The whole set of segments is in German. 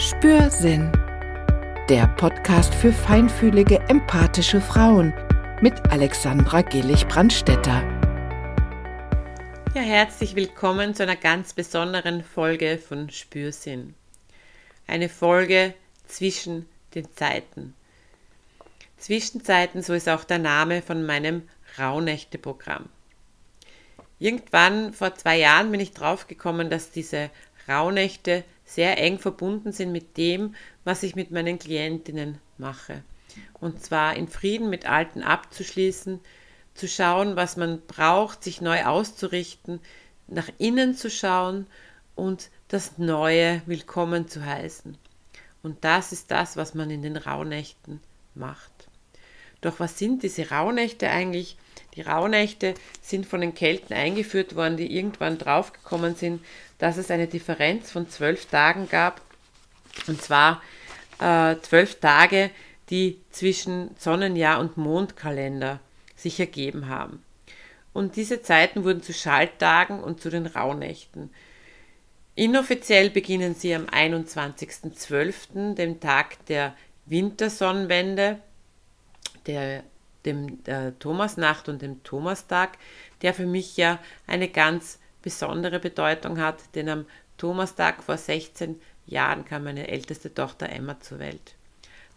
Spürsinn. Der Podcast für feinfühlige, empathische Frauen mit Alexandra Gillig-Brandstetter. Ja, herzlich willkommen zu einer ganz besonderen Folge von Spürsinn. Eine Folge zwischen den Zeiten. Zwischenzeiten, so ist auch der Name von meinem Rauhnächte-Programm. Irgendwann vor zwei Jahren bin ich draufgekommen, dass diese Rauhnächte sehr eng verbunden sind mit dem, was ich mit meinen Klientinnen mache. Und zwar in Frieden mit Alten abzuschließen, zu schauen, was man braucht, sich neu auszurichten, nach innen zu schauen und das Neue willkommen zu heißen. Und das ist das, was man in den Rauhnächten macht. Doch was sind diese Rauhnächte eigentlich? Die Rauhnächte sind von den Kelten eingeführt worden, die irgendwann draufgekommen sind, dass es eine Differenz von zwölf Tagen gab. Und zwar äh, zwölf Tage, die zwischen Sonnenjahr und Mondkalender sich ergeben haben. Und diese Zeiten wurden zu Schalttagen und zu den Rauhnächten. Inoffiziell beginnen sie am 21.12., dem Tag der Wintersonnenwende, der, dem der Thomasnacht und dem Thomastag, der für mich ja eine ganz besondere Bedeutung hat, denn am Thomastag vor 16 Jahren kam meine älteste Tochter Emma zur Welt.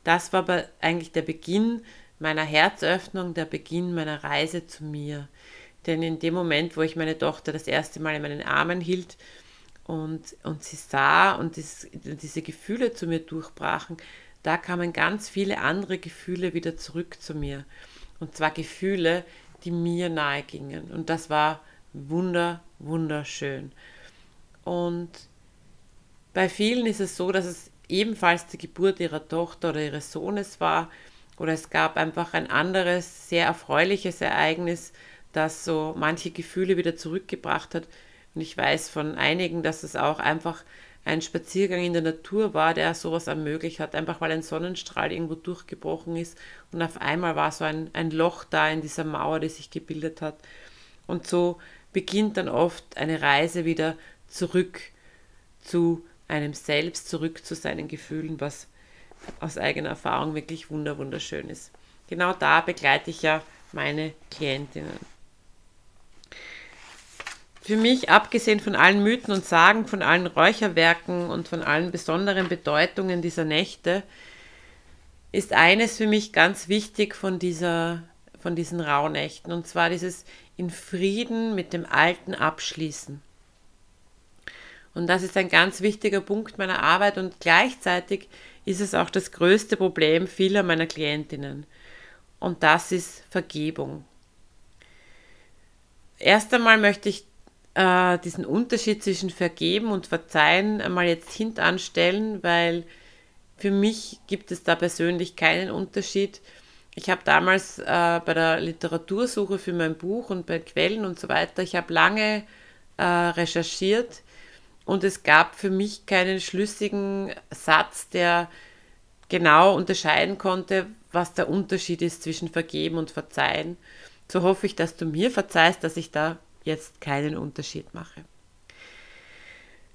Das war aber eigentlich der Beginn meiner Herzöffnung, der Beginn meiner Reise zu mir. Denn in dem Moment, wo ich meine Tochter das erste Mal in meinen Armen hielt und, und sie sah und dies, diese Gefühle zu mir durchbrachen, da kamen ganz viele andere Gefühle wieder zurück zu mir. Und zwar Gefühle, die mir nahe gingen. Und das war wunder, wunderschön. Und bei vielen ist es so, dass es ebenfalls die Geburt ihrer Tochter oder ihres Sohnes war oder es gab einfach ein anderes, sehr erfreuliches Ereignis, das so manche Gefühle wieder zurückgebracht hat. Und ich weiß von einigen, dass es auch einfach ein Spaziergang in der Natur war, der sowas ermöglicht hat, einfach weil ein Sonnenstrahl irgendwo durchgebrochen ist und auf einmal war so ein, ein Loch da in dieser Mauer, die sich gebildet hat. Und so beginnt dann oft eine Reise wieder zurück zu einem selbst, zurück zu seinen Gefühlen, was aus eigener Erfahrung wirklich wunder wunderschön ist. Genau da begleite ich ja meine Klientinnen. Für mich, abgesehen von allen Mythen und Sagen, von allen Räucherwerken und von allen besonderen Bedeutungen dieser Nächte, ist eines für mich ganz wichtig von, dieser, von diesen Rauhnächten, und zwar dieses in Frieden mit dem Alten abschließen. Und das ist ein ganz wichtiger Punkt meiner Arbeit und gleichzeitig ist es auch das größte Problem vieler meiner Klientinnen. Und das ist Vergebung. Erst einmal möchte ich äh, diesen Unterschied zwischen Vergeben und Verzeihen einmal jetzt hintanstellen, weil für mich gibt es da persönlich keinen Unterschied. Ich habe damals äh, bei der Literatursuche für mein Buch und bei Quellen und so weiter, ich habe lange äh, recherchiert und es gab für mich keinen schlüssigen Satz, der genau unterscheiden konnte, was der Unterschied ist zwischen Vergeben und Verzeihen. So hoffe ich, dass du mir verzeihst, dass ich da jetzt keinen Unterschied mache.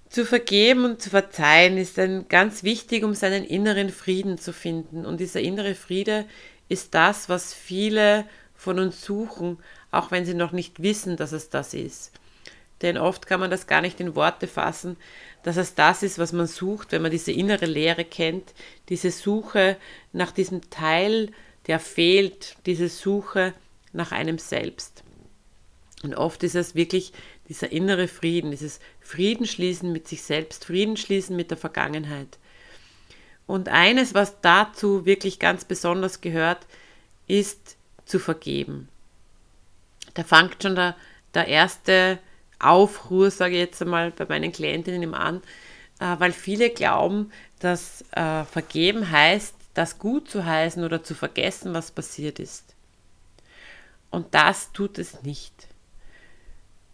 Zu vergeben und zu verzeihen ist ein ganz wichtig, um seinen inneren Frieden zu finden. Und dieser innere Friede ist das, was viele von uns suchen, auch wenn sie noch nicht wissen, dass es das ist. Denn oft kann man das gar nicht in Worte fassen, dass es das ist, was man sucht, wenn man diese innere Leere kennt, diese Suche nach diesem Teil, der fehlt, diese Suche nach einem selbst. Und oft ist es wirklich dieser innere Frieden, dieses Frieden schließen mit sich selbst, Frieden schließen mit der Vergangenheit. Und eines, was dazu wirklich ganz besonders gehört, ist zu vergeben. Da fängt schon der, der erste Aufruhr, sage ich jetzt einmal, bei meinen Klientinnen an, äh, weil viele glauben, dass äh, vergeben heißt, das gut zu heißen oder zu vergessen, was passiert ist. Und das tut es nicht.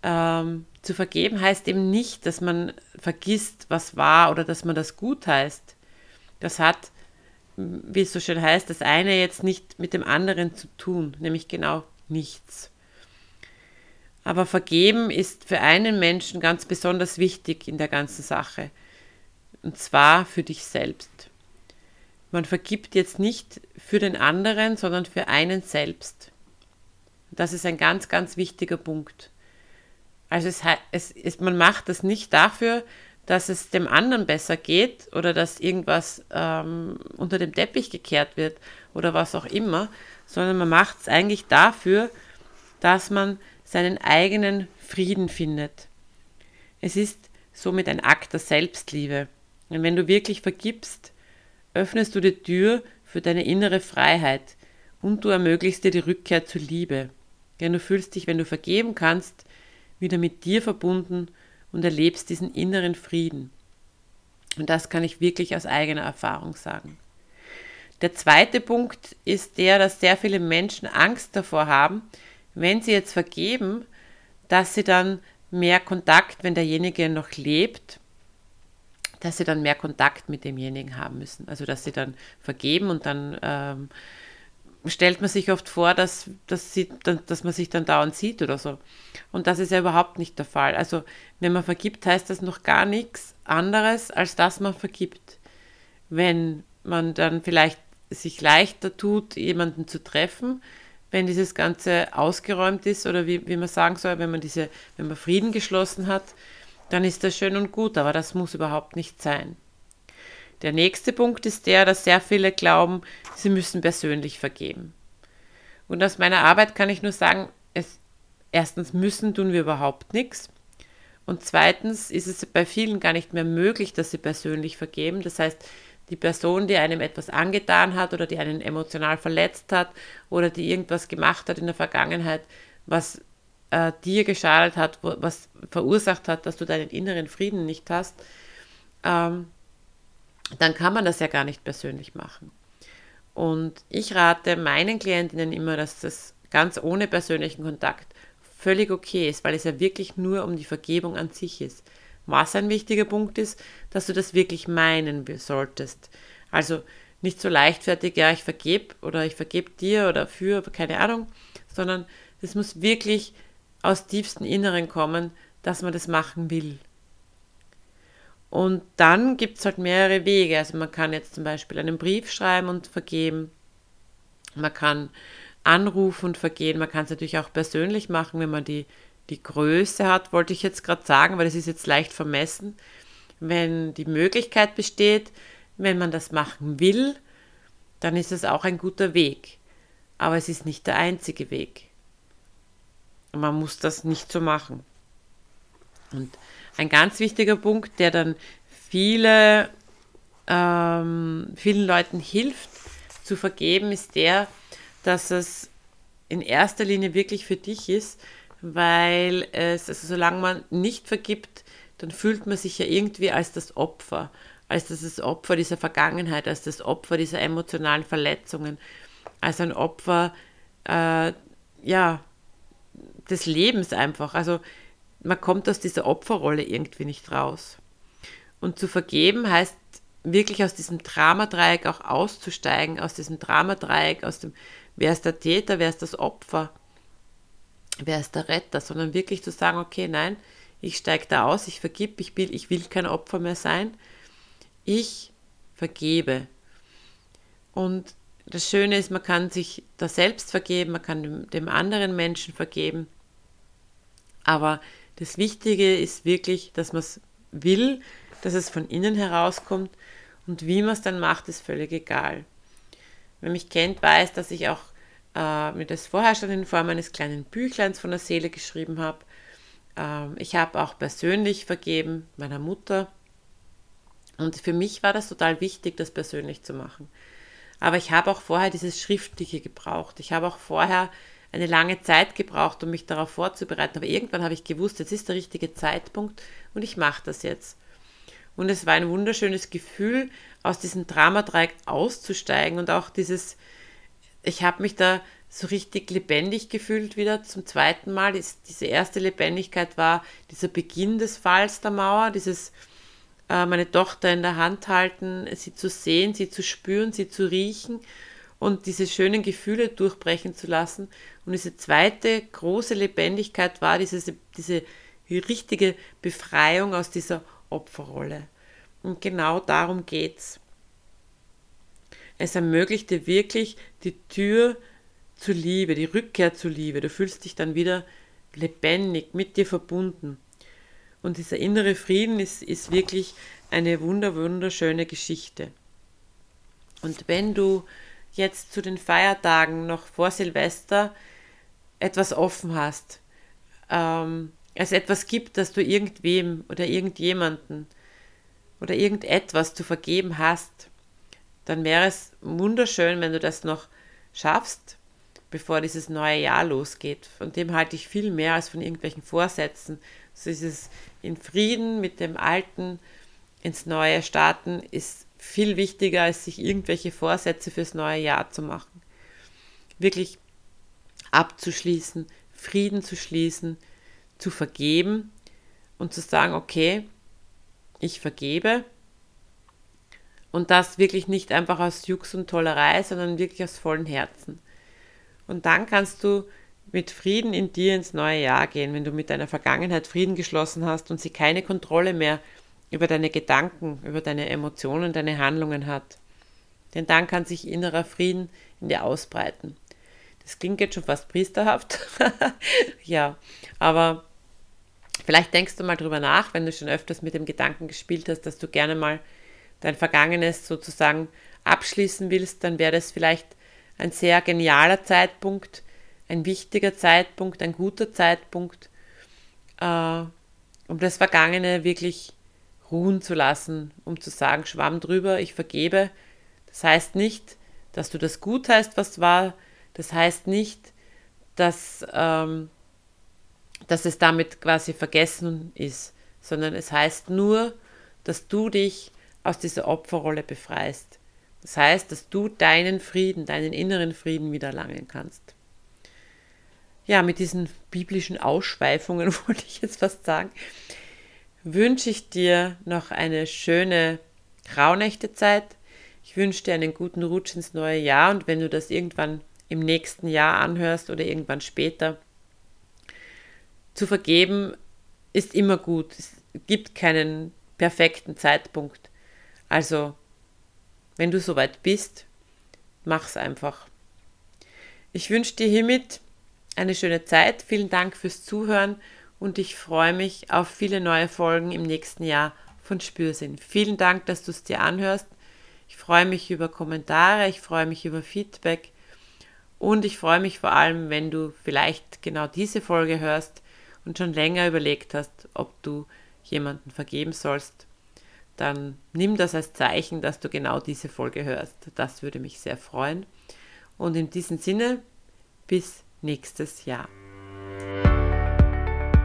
Ähm, zu vergeben heißt eben nicht, dass man vergisst, was war oder dass man das gut heißt. Das hat, wie es so schön heißt, das eine jetzt nicht mit dem anderen zu tun, nämlich genau nichts. Aber vergeben ist für einen Menschen ganz besonders wichtig in der ganzen Sache. und zwar für dich selbst. Man vergibt jetzt nicht für den anderen, sondern für einen selbst. Das ist ein ganz, ganz wichtiger Punkt. Also es, es, es, man macht das nicht dafür, dass es dem anderen besser geht oder dass irgendwas ähm, unter dem Teppich gekehrt wird oder was auch immer, sondern man macht es eigentlich dafür, dass man seinen eigenen Frieden findet. Es ist somit ein Akt der Selbstliebe. Und wenn du wirklich vergibst, öffnest du die Tür für deine innere Freiheit und du ermöglichst dir die Rückkehr zur Liebe. Denn du fühlst dich, wenn du vergeben kannst, wieder mit dir verbunden und erlebst diesen inneren Frieden. Und das kann ich wirklich aus eigener Erfahrung sagen. Der zweite Punkt ist der, dass sehr viele Menschen Angst davor haben, wenn sie jetzt vergeben, dass sie dann mehr Kontakt, wenn derjenige noch lebt, dass sie dann mehr Kontakt mit demjenigen haben müssen. Also dass sie dann vergeben und dann ähm, stellt man sich oft vor, dass, dass, sie, dass man sich dann dauernd sieht oder so. Und das ist ja überhaupt nicht der Fall. Also wenn man vergibt, heißt das noch gar nichts anderes, als dass man vergibt. Wenn man dann vielleicht sich leichter tut, jemanden zu treffen, wenn dieses Ganze ausgeräumt ist oder wie, wie man sagen soll, wenn man diese, wenn man Frieden geschlossen hat, dann ist das schön und gut, aber das muss überhaupt nicht sein. Der nächste Punkt ist der, dass sehr viele glauben, sie müssen persönlich vergeben. Und aus meiner Arbeit kann ich nur sagen, es, erstens müssen tun wir überhaupt nichts. Und zweitens ist es bei vielen gar nicht mehr möglich, dass sie persönlich vergeben. Das heißt, die Person, die einem etwas angetan hat oder die einen emotional verletzt hat oder die irgendwas gemacht hat in der Vergangenheit, was äh, dir geschadet hat, was verursacht hat, dass du deinen inneren Frieden nicht hast, ähm, dann kann man das ja gar nicht persönlich machen. Und ich rate meinen Klientinnen immer, dass das ganz ohne persönlichen Kontakt völlig okay ist, weil es ja wirklich nur um die Vergebung an sich ist. Was ein wichtiger Punkt ist, dass du das wirklich meinen solltest. Also nicht so leichtfertig, ja, ich vergebe oder ich vergebe dir oder für, keine Ahnung, sondern es muss wirklich aus tiefstem Inneren kommen, dass man das machen will. Und dann gibt es halt mehrere Wege. Also man kann jetzt zum Beispiel einen Brief schreiben und vergeben. Man kann anrufen und vergehen. Man kann es natürlich auch persönlich machen, wenn man die, die Größe hat, wollte ich jetzt gerade sagen, weil das ist jetzt leicht vermessen. Wenn die Möglichkeit besteht, wenn man das machen will, dann ist es auch ein guter Weg. Aber es ist nicht der einzige Weg. Man muss das nicht so machen. Und ein ganz wichtiger Punkt, der dann viele, ähm, vielen Leuten hilft zu vergeben, ist der, dass es in erster Linie wirklich für dich ist, weil es, also solange man nicht vergibt, dann fühlt man sich ja irgendwie als das Opfer, als das Opfer dieser Vergangenheit, als das Opfer dieser emotionalen Verletzungen, als ein Opfer, äh, ja, des Lebens einfach. Also man kommt aus dieser Opferrolle irgendwie nicht raus. Und zu vergeben heißt wirklich aus diesem Dramadreieck auch auszusteigen, aus diesem Dramadreieck, aus dem, wer ist der Täter, wer ist das Opfer, wer ist der Retter, sondern wirklich zu sagen, okay, nein, ich steige da aus, ich vergib, ich will, ich will kein Opfer mehr sein, ich vergebe. Und das Schöne ist, man kann sich da selbst vergeben, man kann dem, dem anderen Menschen vergeben, aber das Wichtige ist wirklich, dass man es will, dass es von innen herauskommt und wie man es dann macht, ist völlig egal. Wer mich kennt, weiß, dass ich auch äh, mir das vorher schon in Form eines kleinen Büchleins von der Seele geschrieben habe. Ähm, ich habe auch persönlich vergeben meiner Mutter. Und für mich war das total wichtig, das persönlich zu machen. Aber ich habe auch vorher dieses Schriftliche gebraucht. Ich habe auch vorher eine lange Zeit gebraucht, um mich darauf vorzubereiten. Aber irgendwann habe ich gewusst, jetzt ist der richtige Zeitpunkt und ich mache das jetzt. Und es war ein wunderschönes Gefühl, aus diesem Dramadreieck auszusteigen und auch dieses, ich habe mich da so richtig lebendig gefühlt wieder zum zweiten Mal. Diese erste Lebendigkeit war dieser Beginn des Falls der Mauer, dieses äh, meine Tochter in der Hand halten, sie zu sehen, sie zu spüren, sie zu riechen und diese schönen Gefühle durchbrechen zu lassen. Und diese zweite große Lebendigkeit war diese, diese richtige Befreiung aus dieser Opferrolle. Und genau darum geht's. Es ermöglicht dir wirklich die Tür zur Liebe, die Rückkehr zur Liebe. Du fühlst dich dann wieder lebendig, mit dir verbunden. Und dieser innere Frieden ist, ist wirklich eine wunder, wunderschöne Geschichte. Und wenn du jetzt zu den Feiertagen noch vor Silvester etwas offen hast, ähm, es etwas gibt, dass du irgendwem oder irgendjemanden oder irgendetwas zu vergeben hast, dann wäre es wunderschön, wenn du das noch schaffst, bevor dieses neue Jahr losgeht. Von dem halte ich viel mehr als von irgendwelchen Vorsätzen. So dieses in Frieden mit dem Alten ins neue starten ist viel wichtiger, als sich irgendwelche Vorsätze fürs neue Jahr zu machen. Wirklich abzuschließen, Frieden zu schließen, zu vergeben und zu sagen, okay, ich vergebe. Und das wirklich nicht einfach aus Jux und Tollerei, sondern wirklich aus vollem Herzen. Und dann kannst du mit Frieden in dir ins neue Jahr gehen, wenn du mit deiner Vergangenheit Frieden geschlossen hast und sie keine Kontrolle mehr über deine Gedanken, über deine Emotionen, deine Handlungen hat. Denn dann kann sich innerer Frieden in dir ausbreiten. Das klingt jetzt schon fast priesterhaft. ja, aber vielleicht denkst du mal drüber nach, wenn du schon öfters mit dem Gedanken gespielt hast, dass du gerne mal dein Vergangenes sozusagen abschließen willst, dann wäre das vielleicht ein sehr genialer Zeitpunkt, ein wichtiger Zeitpunkt, ein guter Zeitpunkt, äh, um das Vergangene wirklich ruhen zu lassen, um zu sagen, schwamm drüber, ich vergebe. Das heißt nicht, dass du das gut heißt, was war. Das heißt nicht, dass, ähm, dass es damit quasi vergessen ist, sondern es heißt nur, dass du dich aus dieser Opferrolle befreist. Das heißt, dass du deinen Frieden, deinen inneren Frieden wieder erlangen kannst. Ja, mit diesen biblischen Ausschweifungen wollte ich jetzt fast sagen, wünsche ich dir noch eine schöne Rauhnächtezeit. Ich wünsche dir einen guten Rutsch ins neue Jahr und wenn du das irgendwann im nächsten Jahr anhörst oder irgendwann später, zu vergeben ist immer gut. Es gibt keinen perfekten Zeitpunkt. Also wenn du soweit bist, mach's einfach. Ich wünsche dir hiermit eine schöne Zeit. Vielen Dank fürs Zuhören und ich freue mich auf viele neue Folgen im nächsten Jahr von Spürsinn. Vielen Dank, dass du es dir anhörst. Ich freue mich über Kommentare, ich freue mich über Feedback und ich freue mich vor allem, wenn du vielleicht genau diese Folge hörst und schon länger überlegt hast, ob du jemanden vergeben sollst dann nimm das als Zeichen, dass du genau diese Folge hörst. Das würde mich sehr freuen. Und in diesem Sinne, bis nächstes Jahr.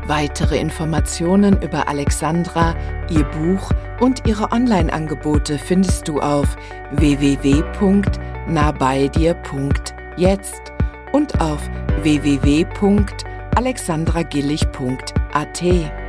Weitere Informationen über Alexandra, ihr Buch und ihre Online-Angebote findest du auf www.nahbeidir.jetzt und auf www.alexandragillig.at.